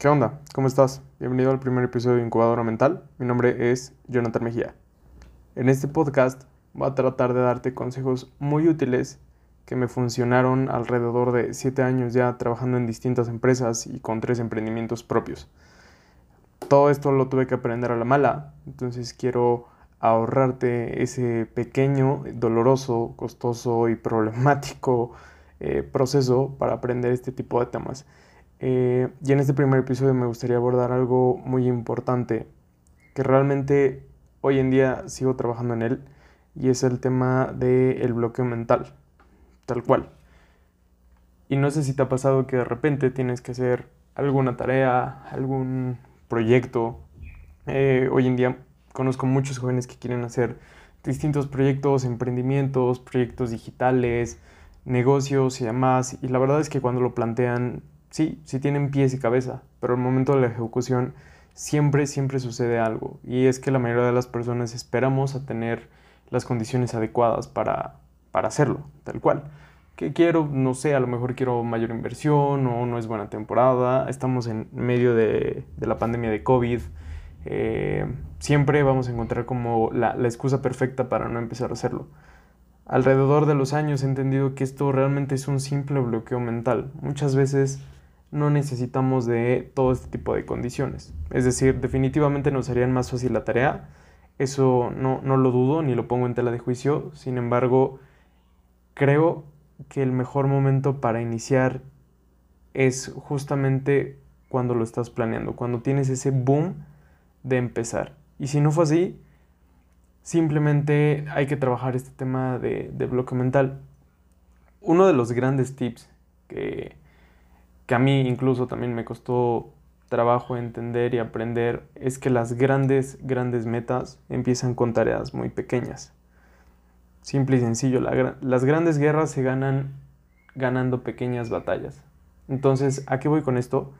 ¿Qué onda? ¿Cómo estás? Bienvenido al primer episodio de Incubadora Mental. Mi nombre es Jonathan Mejía. En este podcast voy a tratar de darte consejos muy útiles que me funcionaron alrededor de 7 años ya trabajando en distintas empresas y con tres emprendimientos propios. Todo esto lo tuve que aprender a la mala, entonces quiero ahorrarte ese pequeño, doloroso, costoso y problemático eh, proceso para aprender este tipo de temas. Eh, y en este primer episodio me gustaría abordar algo muy importante, que realmente hoy en día sigo trabajando en él, y es el tema del bloqueo mental, tal cual. Y no sé si te ha pasado que de repente tienes que hacer alguna tarea, algún proyecto. Eh, hoy en día conozco muchos jóvenes que quieren hacer distintos proyectos, emprendimientos, proyectos digitales, negocios y demás. Y la verdad es que cuando lo plantean sí, sí tienen pies y cabeza, pero al momento de la ejecución siempre, siempre sucede algo. Y es que la mayoría de las personas esperamos a tener las condiciones adecuadas para, para hacerlo, tal cual. Que quiero, no sé, a lo mejor quiero mayor inversión o no es buena temporada, estamos en medio de, la pandemia de COVID. Eh, siempre vamos a encontrar como la, la excusa perfecta para no empezar a hacerlo. Alrededor de los años he entendido que esto realmente es un simple bloqueo mental. Muchas veces no necesitamos de todo este tipo de condiciones. Es decir, definitivamente nos harían más fácil la tarea. Eso no, no lo dudo ni lo pongo en tela de juicio. Sin embargo, creo que el mejor momento para iniciar es justamente cuando lo estás planeando, cuando tienes ese boom de empezar. Y si no fue así, simplemente hay que trabajar este tema de, de bloque mental. Uno de los grandes tips que, que a mí incluso también me costó trabajo entender y aprender es que las grandes, grandes metas empiezan con tareas muy pequeñas. Simple y sencillo, las grandes guerras se ganan ganando pequeñas batallas. Entonces, ¿a qué voy con esto?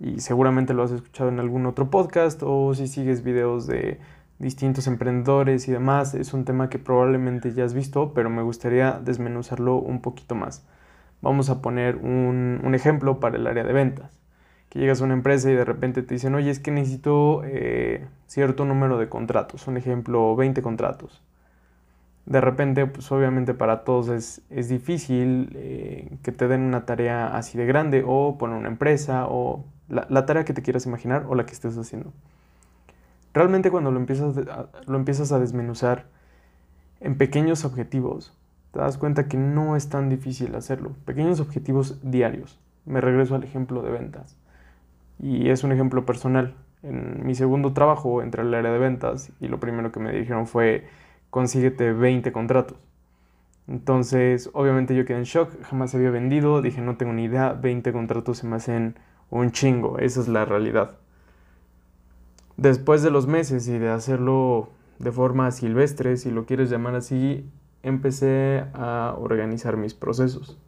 Y seguramente lo has escuchado en algún otro podcast o si sigues videos de distintos emprendedores y demás, es un tema que probablemente ya has visto, pero me gustaría desmenuzarlo un poquito más. Vamos a poner un, ejemplo para el área de ventas. Que llegas a una empresa y de repente te dicen, oye, es que necesito eh, cierto número de contratos. Un ejemplo, 20 contratos. De repente, pues obviamente para todos es, difícil eh, que te den una tarea así de grande o poner una empresa o la, la, tarea que te quieras imaginar o la que estés haciendo. Realmente cuando lo empiezas, lo empiezas a desmenuzar en pequeños objetivos, te das cuenta que no es tan difícil hacerlo. Pequeños objetivos diarios. Me regreso al ejemplo de ventas. Y es un ejemplo personal. En mi segundo trabajo entré al área de ventas y lo primero que me dijeron fue consíguete 20 contratos. Entonces, obviamente yo quedé en shock, jamás había vendido, dije no tengo ni idea, 20 contratos se me hacen un chingo, esa es la realidad. Después de los meses y de hacerlo de forma silvestre, si lo quieres llamar así, empecé a organizar mis procesos.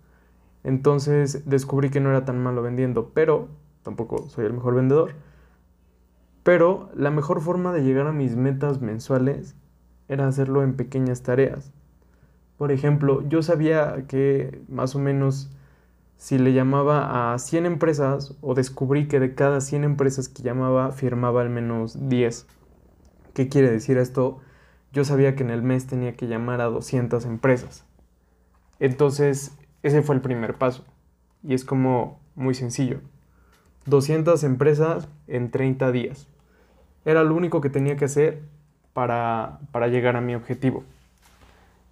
Entonces descubrí que no era tan malo vendiendo, pero tampoco soy el mejor vendedor. Pero la mejor forma de llegar a mis metas mensuales era hacerlo en pequeñas tareas. Por ejemplo, yo sabía que más o menos si le llamaba a 100 empresas o descubrí que de cada 100 empresas que llamaba firmaba al menos 10. ¿Qué quiere decir esto? Yo sabía que en el mes tenía que llamar a 200 empresas. Entonces, ese fue el primer paso. Y es como muy sencillo. 200 empresas en 30 días. Era lo único que tenía que hacer para, para llegar a mi objetivo.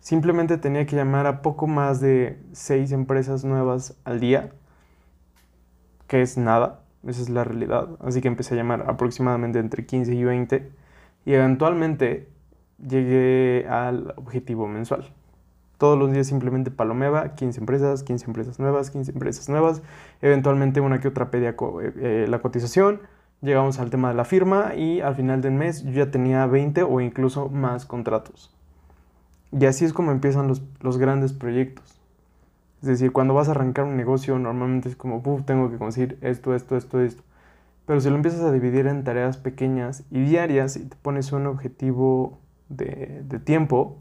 Simplemente tenía que llamar a poco más de 6 empresas nuevas al día, que es nada, esa es la realidad. Así que empecé a llamar aproximadamente entre 15 y 20 y eventualmente llegué al objetivo mensual. Todos los días simplemente palomeaba 15 empresas, 15 empresas nuevas, 15 empresas nuevas. Eventualmente una que otra pedía eh, eh, la cotización. Llegamos al tema de la firma y al final del mes yo ya tenía 20 o incluso más contratos. Y así es como empiezan los, los grandes proyectos. Es decir, cuando vas a arrancar un negocio normalmente es como, tengo que conseguir esto, esto, esto, esto. Pero si lo empiezas a dividir en tareas pequeñas y diarias y te pones un objetivo de, tiempo,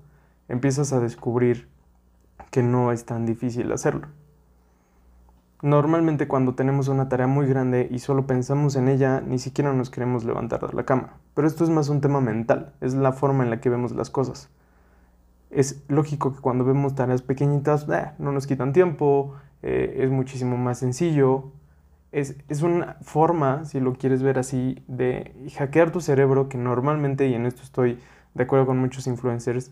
empiezas a descubrir que no es tan difícil hacerlo. Normalmente cuando tenemos una tarea muy grande y solo pensamos en ella, ni siquiera nos queremos levantar de la cama. Pero esto es más un tema mental, es la forma en la que vemos las cosas. Es lógico que cuando vemos tareas pequeñitas, eh, no nos quitan tiempo, eh, es muchísimo más sencillo. Es, es una forma, si lo quieres ver así, de hackear tu cerebro que normalmente, y en esto estoy de acuerdo con muchos influencers,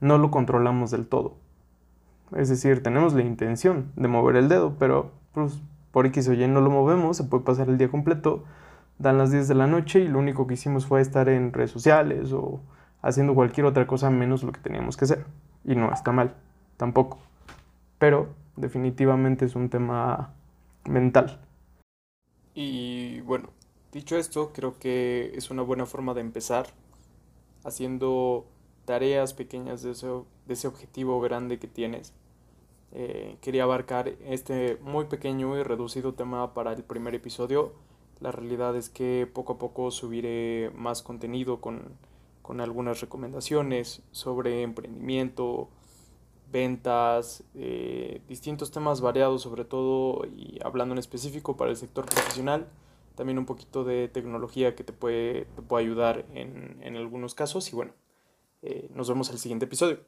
no lo controlamos del todo. Es decir, tenemos la intención de mover el dedo, pero pues por X o Y no lo movemos, se puede pasar el día completo, dan las 10 de la noche y lo único que hicimos fue estar en redes sociales o haciendo cualquier otra cosa menos lo que teníamos que hacer. Y no está mal, tampoco. Pero definitivamente es un tema mental. Y bueno, dicho esto, creo que es una buena forma de empezar haciendo tareas pequeñas de ese, de ese objetivo grande que tienes eh, quería abarcar este muy pequeño y reducido tema para el primer episodio. La realidad es que poco a poco subiré más contenido con, con algunas recomendaciones sobre emprendimiento, ventas, eh, distintos temas variados sobre todo y hablando en específico para el sector profesional, también un poquito de tecnología que te puede, te puede ayudar en, en algunos casos y bueno, eh, nos vemos el siguiente episodio.